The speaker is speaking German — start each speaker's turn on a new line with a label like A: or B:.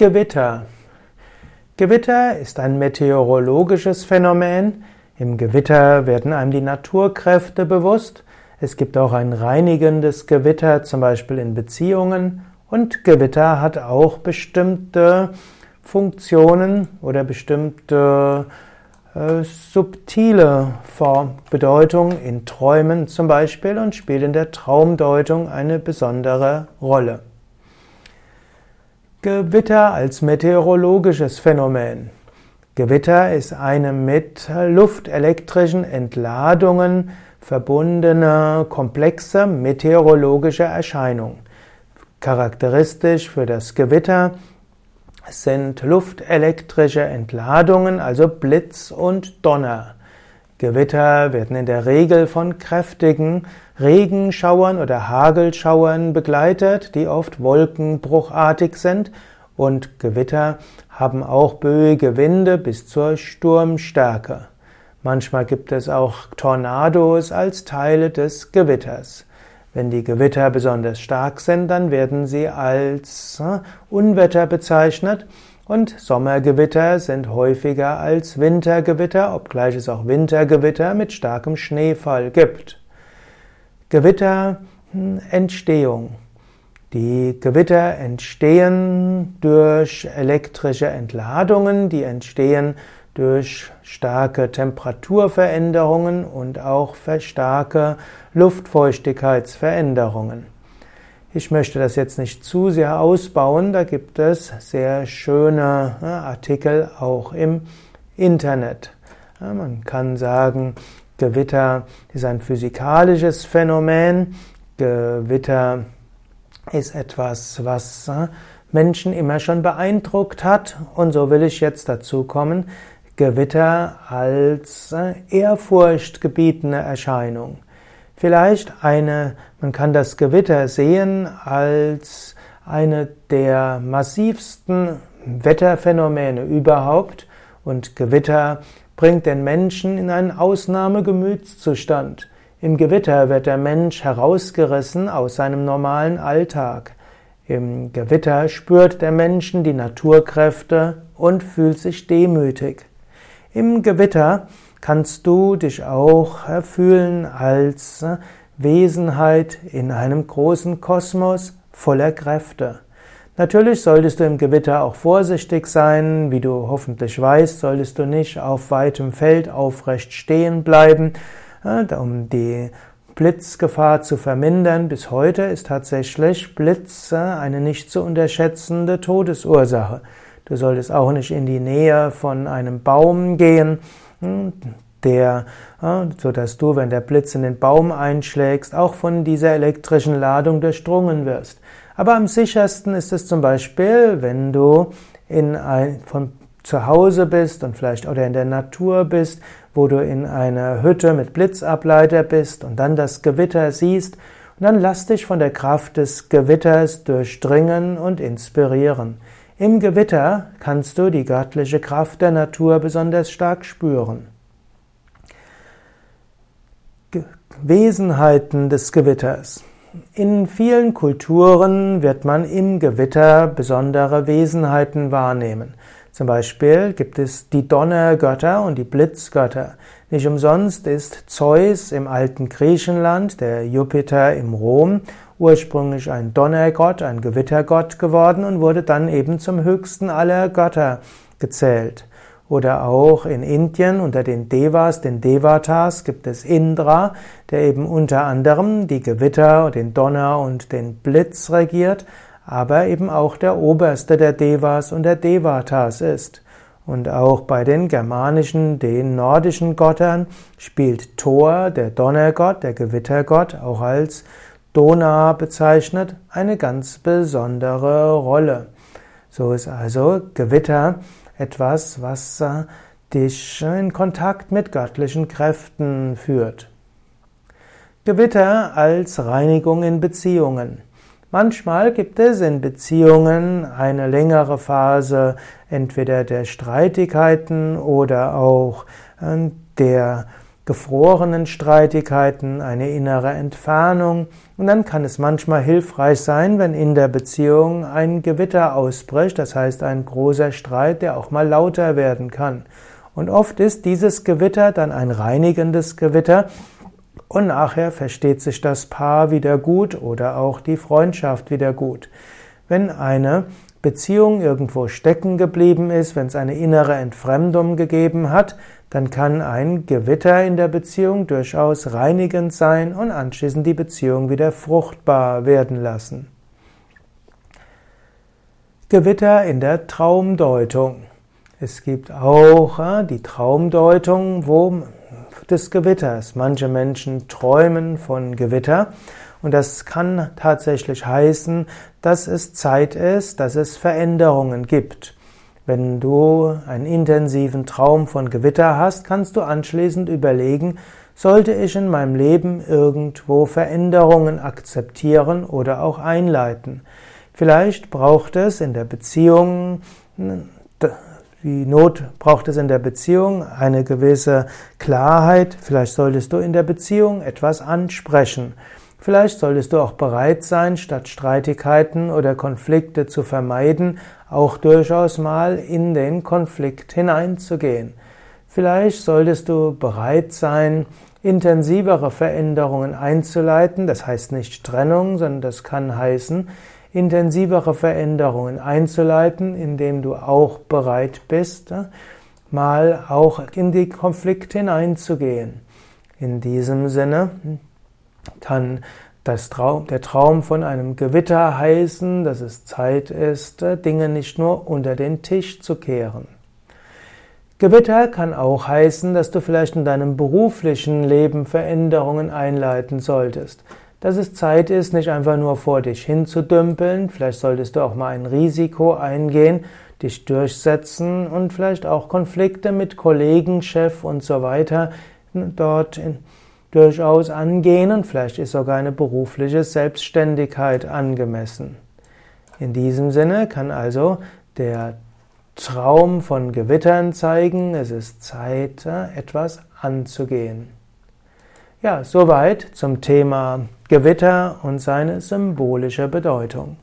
A: Gewitter. Gewitter ist ein meteorologisches Phänomen. Im Gewitter werden einem die Naturkräfte bewusst. Es gibt auch ein reinigendes Gewitter, zum Beispiel in Beziehungen. Und Gewitter hat auch bestimmte Funktionen oder bestimmte äh, subtile Form, Bedeutung in Träumen zum Beispiel und spielt in der Traumdeutung eine besondere Rolle. Gewitter als meteorologisches Phänomen. Gewitter ist eine mit luftelektrischen Entladungen verbundene komplexe meteorologische Erscheinung. Charakteristisch für das Gewitter sind luftelektrische Entladungen, also Blitz und Donner. Gewitter werden in der Regel von kräftigen Regenschauern oder Hagelschauern begleitet, die oft wolkenbruchartig sind und Gewitter haben auch böige Winde bis zur Sturmstärke. Manchmal gibt es auch Tornados als Teile des Gewitters. Wenn die Gewitter besonders stark sind, dann werden sie als äh, Unwetter bezeichnet und Sommergewitter sind häufiger als Wintergewitter, obgleich es auch Wintergewitter mit starkem Schneefall gibt. Gewitterentstehung. Die Gewitter entstehen durch elektrische Entladungen, die entstehen durch starke Temperaturveränderungen und auch starke Luftfeuchtigkeitsveränderungen. Ich möchte das jetzt nicht zu sehr ausbauen, da gibt es sehr schöne Artikel auch im Internet. Man kann sagen, Gewitter ist ein physikalisches Phänomen. Gewitter ist etwas, was äh, Menschen immer schon beeindruckt hat. Und so will ich jetzt dazu kommen, Gewitter als äh, ehrfurchtgebietende Erscheinung. Vielleicht eine, man kann das Gewitter sehen als eine der massivsten Wetterphänomene überhaupt und Gewitter bringt den Menschen in einen Ausnahmegemütszustand. Im Gewitter wird der Mensch herausgerissen aus seinem normalen Alltag. Im Gewitter spürt der Mensch die Naturkräfte und fühlt sich demütig. Im Gewitter kannst du dich auch fühlen als Wesenheit in einem großen Kosmos voller Kräfte. Natürlich solltest du im Gewitter auch vorsichtig sein. Wie du hoffentlich weißt, solltest du nicht auf weitem Feld aufrecht stehen bleiben, um die Blitzgefahr zu vermindern. Bis heute ist tatsächlich Blitz eine nicht zu unterschätzende Todesursache. Du solltest auch nicht in die Nähe von einem Baum gehen, der, so dass du, wenn der Blitz in den Baum einschlägst, auch von dieser elektrischen Ladung durchdrungen wirst. Aber am sichersten ist es zum Beispiel, wenn du in ein, von zu Hause bist und vielleicht oder in der Natur bist, wo du in einer Hütte mit Blitzableiter bist und dann das Gewitter siehst, und dann lass dich von der Kraft des Gewitters durchdringen und inspirieren. Im Gewitter kannst du die göttliche Kraft der Natur besonders stark spüren. Wesenheiten des Gewitters. In vielen Kulturen wird man im Gewitter besondere Wesenheiten wahrnehmen. Zum Beispiel gibt es die Donnergötter und die Blitzgötter. Nicht umsonst ist Zeus im alten Griechenland, der Jupiter im Rom, ursprünglich ein Donnergott, ein Gewittergott geworden und wurde dann eben zum höchsten aller Götter gezählt. Oder auch in Indien unter den Devas, den Devatas, gibt es Indra, der eben unter anderem die Gewitter, den Donner und den Blitz regiert, aber eben auch der oberste der Devas und der Devatas ist. Und auch bei den germanischen, den nordischen Göttern spielt Thor, der Donnergott, der Gewittergott, auch als Dona bezeichnet, eine ganz besondere Rolle. So ist also Gewitter etwas, was dich in Kontakt mit göttlichen Kräften führt. Gewitter als Reinigung in Beziehungen. Manchmal gibt es in Beziehungen eine längere Phase entweder der Streitigkeiten oder auch äh, der gefrorenen Streitigkeiten eine innere Entfernung und dann kann es manchmal hilfreich sein, wenn in der Beziehung ein Gewitter ausbricht, das heißt ein großer Streit, der auch mal lauter werden kann. Und oft ist dieses Gewitter dann ein reinigendes Gewitter und nachher versteht sich das Paar wieder gut oder auch die Freundschaft wieder gut. Wenn eine Beziehung irgendwo stecken geblieben ist, wenn es eine innere Entfremdung gegeben hat, dann kann ein Gewitter in der Beziehung durchaus reinigend sein und anschließend die Beziehung wieder fruchtbar werden lassen. Gewitter in der Traumdeutung. Es gibt auch äh, die Traumdeutung wo, des Gewitters. Manche Menschen träumen von Gewitter und das kann tatsächlich heißen, dass es Zeit ist, dass es Veränderungen gibt. Wenn du einen intensiven Traum von Gewitter hast, kannst du anschließend überlegen, sollte ich in meinem Leben irgendwo Veränderungen akzeptieren oder auch einleiten. Vielleicht braucht es in der Beziehung, die Not braucht es in der Beziehung eine gewisse Klarheit. Vielleicht solltest du in der Beziehung etwas ansprechen. Vielleicht solltest du auch bereit sein, statt Streitigkeiten oder Konflikte zu vermeiden, auch durchaus mal in den Konflikt hineinzugehen. Vielleicht solltest du bereit sein, intensivere Veränderungen einzuleiten, das heißt nicht Trennung, sondern das kann heißen, intensivere Veränderungen einzuleiten, indem du auch bereit bist, mal auch in die Konflikt hineinzugehen. In diesem Sinne kann das Traum, der Traum von einem Gewitter heißen, dass es Zeit ist, Dinge nicht nur unter den Tisch zu kehren. Gewitter kann auch heißen, dass du vielleicht in deinem beruflichen Leben Veränderungen einleiten solltest. Dass es Zeit ist, nicht einfach nur vor dich hinzudümpeln, vielleicht solltest du auch mal ein Risiko eingehen, dich durchsetzen und vielleicht auch Konflikte mit Kollegen, Chef und so weiter dort in, durchaus angehen und vielleicht ist sogar eine berufliche Selbstständigkeit angemessen. In diesem Sinne kann also der Traum von Gewittern zeigen, es ist Zeit, etwas anzugehen. Ja, soweit zum Thema Gewitter und seine symbolische Bedeutung.